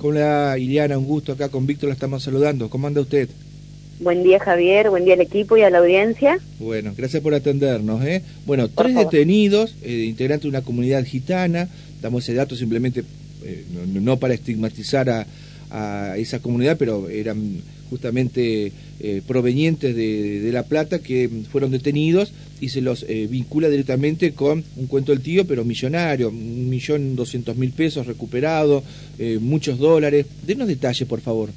Hola Iliana, un gusto acá con Víctor, la estamos saludando. ¿Cómo anda usted? Buen día Javier, buen día al equipo y a la audiencia. Bueno, gracias por atendernos. ¿eh? Bueno, tres detenidos, eh, integrantes de una comunidad gitana, damos ese dato simplemente eh, no, para estigmatizar a, esa comunidad, pero eran justamente eh, provenientes de, La Plata que fueron detenidos y se los vincula directamente con un cuento del tío, pero millonario, un millón doscientos mil pesos recuperado, muchos dólares. Denos detalles, por favor.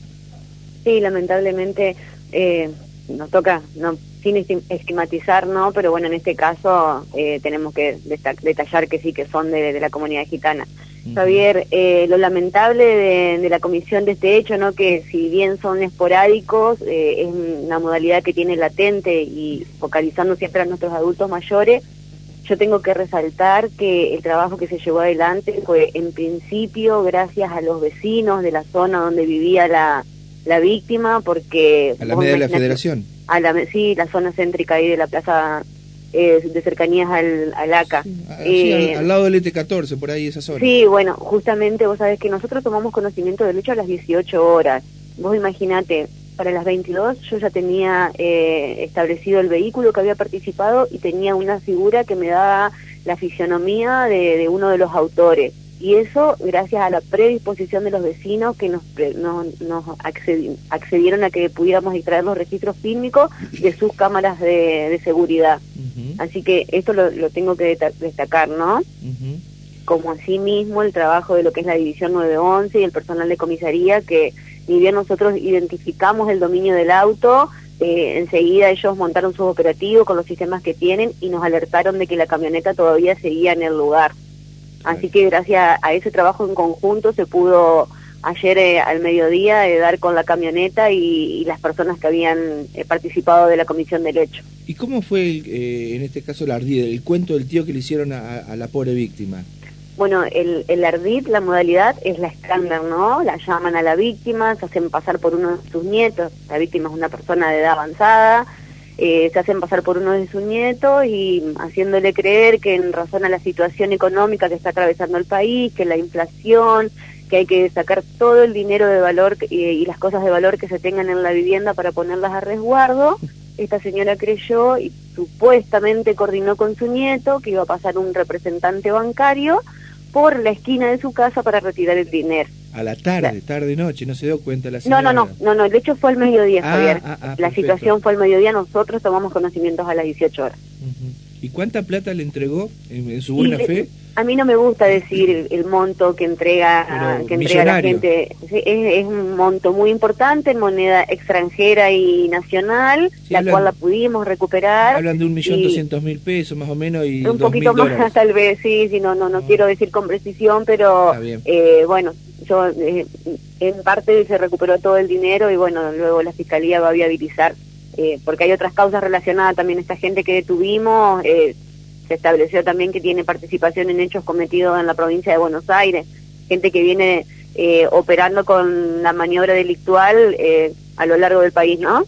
Sí, lamentablemente eh, nos toca, no sin estigmatizar, ¿no? Pero bueno, en este caso eh, tenemos que detallar que sí, que son de, la comunidad gitana. Javier, eh, lo lamentable de, la comisión de este hecho, ¿no? Que si bien son esporádicos, eh, es una modalidad que tiene latente y focalizando siempre a nuestros adultos mayores, yo tengo que resaltar que el trabajo que se llevó adelante fue en principio gracias a los vecinos de la zona donde vivía la, la víctima porque... A la media de la federación. A la, sí, la zona céntrica ahí de la plaza eh, de cercanías al, al ACA. Eh, al, lado del ET14, por ahí esa zona. Sí, bueno, justamente vos sabés que nosotros tomamos conocimiento del hecho a las 18 horas. Vos imaginate, para las 22 yo ya tenía eh, establecido el vehículo que había participado y tenía una figura que me daba la fisionomía de, de uno de los autores y eso gracias a la predisposición de los vecinos que nos, nos, accedieron a que pudiéramos extraer los registros fílmicos de sus cámaras de, seguridad. Así que esto lo, tengo que destacar, ¿no? Como así mismo el trabajo de lo que es la División 911 y el personal de comisaría, que ni bien nosotros identificamos el dominio del auto, eh, enseguida ellos montaron sus operativos con los sistemas que tienen y nos alertaron de que la camioneta todavía seguía en el lugar. Así que gracias a ese trabajo en conjunto se pudo ayer eh, al mediodía eh, dar con la camioneta y, las personas que habían eh, participado de la comisión del hecho. ¿Y cómo fue en este caso el ardid, el cuento del tío que le hicieron a, la pobre víctima? Bueno, el, el ardid, la modalidad es la estándar, ¿no? La llaman a la víctima, se hacen pasar por uno de sus nietos, la víctima es una persona de edad avanzada, eh, se hacen pasar por uno de sus nietos y haciéndole creer que en razón a la situación económica que está atravesando el país, que la inflación, que hay que sacar todo el dinero de valor y las cosas de valor que se tengan en la vivienda para ponerlas a resguardo, esta señora creyó y supuestamente coordinó con su nieto que iba a pasar un representante bancario por la esquina de su casa para retirar el dinero. A la tarde, tarde noche, no se dio cuenta la señora. No, no, no, no, no, el hecho fue al mediodía, ah, Javier. Ah, ah, la situación fue al mediodía, nosotros tomamos conocimientos a las 18 horas. ¿Y cuánta plata le entregó en, su buena fe? A mí no me gusta decir el, monto que entrega, que entrega la gente. Es, un monto muy importante en moneda extranjera y nacional, la cual la pudimos recuperar. Hablan de un millón doscientos mil pesos más o menos y un poquito más tal vez, sí, sí, no, no, no quiero decir con precisión, pero eh, bueno, yo eh, en parte se recuperó todo el dinero y bueno, luego la fiscalía va a viabilizar eh, porque hay otras causas relacionadas también esta gente que detuvimos, eh, se estableció también que tiene participación en hechos cometidos en la provincia de Buenos Aires, gente que viene operando con la maniobra delictual a lo largo del país, ¿no?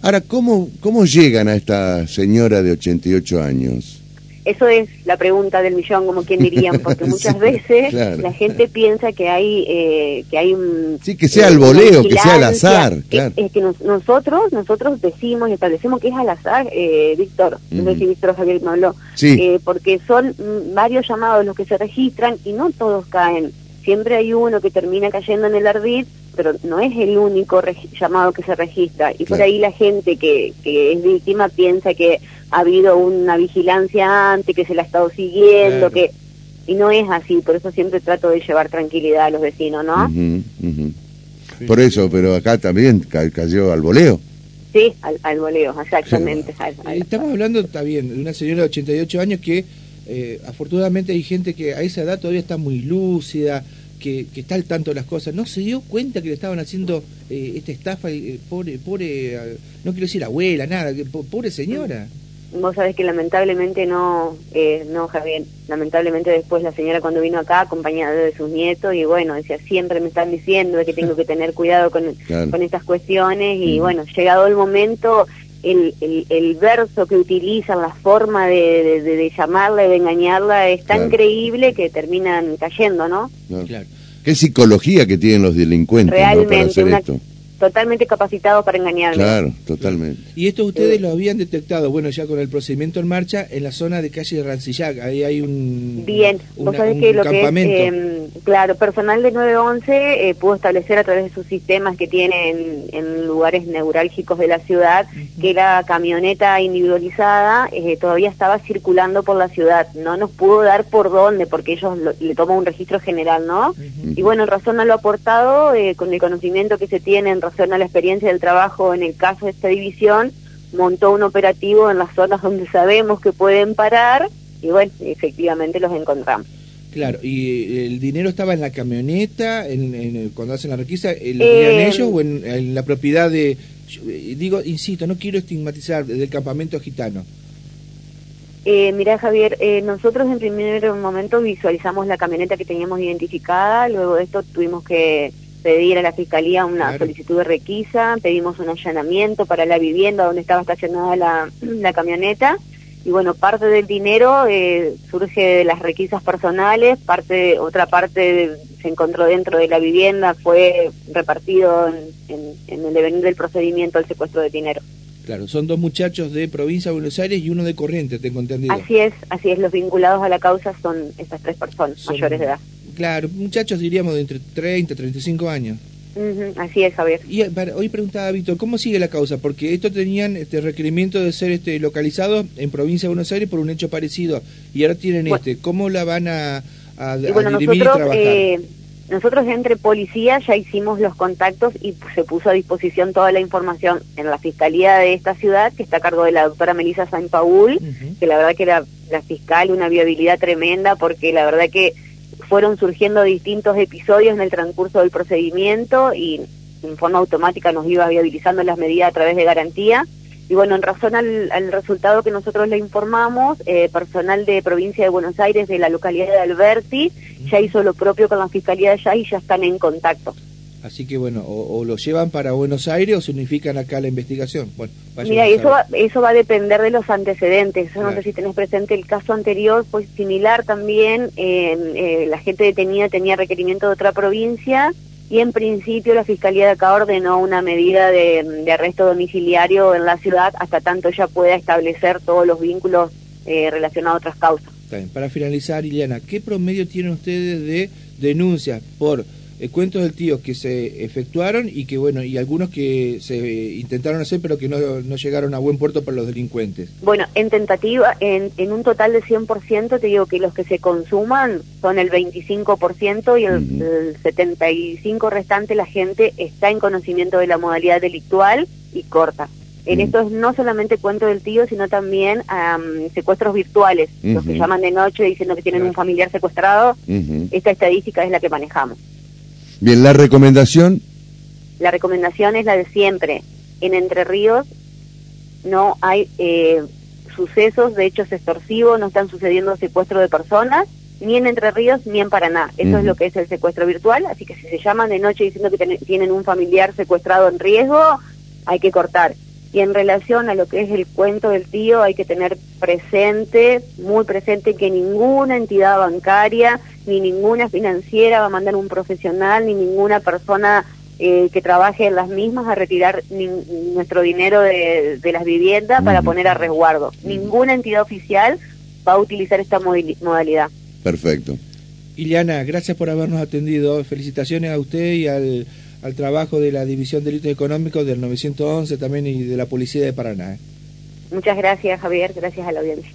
Ahora, ¿cómo, ¿cómo llegan a esta señora de 88 años? Eso es la pregunta del millón, como quien dirían, porque muchas veces la gente piensa que hay eh, que hay un sí que sea el voleo, que sea al azar, claro. Es, que nosotros nosotros decimos y establecemos que es al azar, eh, Víctor, no sé si Víctor Javier me habló, eh, porque son varios llamados los que se registran y no todos caen. Siempre hay uno que termina cayendo en el ardid, pero no es el único llamado que se registra. Y por ahí la gente que, que es víctima piensa que ha habido una vigilancia antes, que se la ha estado siguiendo, que y no es así, por eso siempre trato de llevar tranquilidad a los vecinos, ¿no? Por eso, pero acá también cayó al voleo. Sí, al, al voleo, exactamente. Estamos hablando, está bien, de una señora de 88 años que eh, afortunadamente hay gente que a esa edad todavía está muy lúcida, que, está al tanto de las cosas, no se dio cuenta que le estaban haciendo eh, esta estafa, eh, pobre, pobre, no quiero decir abuela, nada, que, pobre señora vos sabés que lamentablemente no, eh, no Javier, lamentablemente después la señora cuando vino acá acompañada de sus nietos y bueno, decía, siempre me están diciendo que tengo que tener cuidado con, con estas cuestiones y mm. bueno, llegado el momento, el, el, el, verso que utilizan, la forma de, de, de llamarla y de engañarla es tan creíble que terminan cayendo, ¿no? Claro. qué psicología que tienen los delincuentes ¿no? para hacer esto totalmente capacitados para engañarme. Claro, totalmente. Y esto ustedes lo habían detectado, bueno, ya con el procedimiento en marcha, en la zona de calle de Rancillac, ahí hay un Bien, vos sabés que lo que es, em, claro, personal de 911 eh, pudo establecer a través de sus sistemas que tienen en, lugares neurálgicos de la ciudad, que la camioneta individualizada eh, todavía estaba circulando por la ciudad, no nos pudo dar por dónde, porque ellos le toman un registro general, ¿no? Y bueno, en razón a lo aportado, eh, con el conocimiento que se tiene en a la experiencia del trabajo en el caso de esta división, montó un operativo en las zonas donde sabemos que pueden parar y bueno, efectivamente los encontramos. Claro, ¿y el dinero estaba en la camioneta, en, cuando hacen la requisa, eh, lo tenían eh, ellos o en, la propiedad de, eh, digo, insisto, no quiero estigmatizar, del campamento gitano? Eh, mira Javier, nosotros en primer momento visualizamos la camioneta que teníamos identificada, luego de esto tuvimos que pedir a la Fiscalía una solicitud de requisa, pedimos un allanamiento para la vivienda donde estaba estacionada la, la camioneta y bueno, parte del dinero eh, surge de las requisas personales, parte otra parte se encontró dentro de la vivienda, fue repartido en, en, el devenir del procedimiento el secuestro de dinero. Claro, son dos muchachos de provincia de Buenos Aires y uno de Corrientes, tengo entendido. Así es, así es, los vinculados a la causa son esas tres personas mayores de edad. Claro, muchachos diríamos de entre 30 y 35 años. así es, Javier. Y hoy preguntaba Víctor, ¿cómo sigue la causa? Porque estos tenían este requerimiento de ser este localizados en provincia de Buenos Aires por un hecho parecido y ahora tienen este. ¿Cómo la van a, a, bueno, nosotros, y trabajar? Eh, nosotros entre policía ya hicimos los contactos y se puso a disposición toda la información en la fiscalía de esta ciudad, que está a cargo de la doctora Melissa Saint Paul, que la verdad que la fiscal una viabilidad tremenda, porque la verdad que fueron surgiendo distintos episodios en el transcurso del procedimiento y en forma automática nos iba viabilizando las medidas a través de garantía. Y bueno, en razón al, resultado que nosotros le informamos, eh, personal de provincia de Buenos Aires, de la localidad de Alberti, ya hizo lo propio con la fiscalía de allá y ya están en contacto. Así que bueno, o, lo llevan para Buenos Aires o se unifican acá la investigación. Bueno, Mira, eso va, eso va a depender de los antecedentes. Yo no sé si tenés presente el caso anterior, pues similar también. Eh, la gente detenida tenía requerimiento de otra provincia y en principio la Fiscalía de acá ordenó una medida de, arresto domiciliario en la ciudad hasta tanto ya pueda establecer todos los vínculos eh, relacionados a otras causas. Para finalizar, Iliana, ¿qué promedio tienen ustedes de denuncias por cuentos del tío que se efectuaron y que bueno y algunos que se intentaron hacer pero que no, no llegaron a buen puerto para los delincuentes. Bueno, en tentativa, en, en un total de 100% te digo que los que se consuman son el 25% y el, el 75% restante la gente está en conocimiento de la modalidad delictual y corta. En esto es no solamente cuento del tío, sino también secuestros virtuales, los que llaman de noche diciendo que tienen un familiar secuestrado. Esta estadística es la que manejamos. Bien, la recomendación. La recomendación es la de siempre. En Entre Ríos no hay eh, sucesos de hechos extorsivos, no están sucediendo secuestros de personas, ni en Entre Ríos ni en Paraná. Eso es lo que es el secuestro virtual, así que si se llaman de noche diciendo que tienen un familiar secuestrado en riesgo, hay que cortar. Y en relación a lo que es el cuento del tío, hay que tener presente, muy presente, que ninguna entidad bancaria ni ninguna financiera va a mandar un profesional, ni ninguna persona eh, que trabaje en las mismas a retirar nuestro dinero de, las viviendas para poner a resguardo. Ninguna entidad oficial va a utilizar esta modalidad. Perfecto. Iliana, gracias por habernos atendido. Felicitaciones a usted y al al trabajo de la División de Delitos Económicos del 911 también y de la Policía de Paraná. Muchas gracias, Javier. Gracias a la audiencia.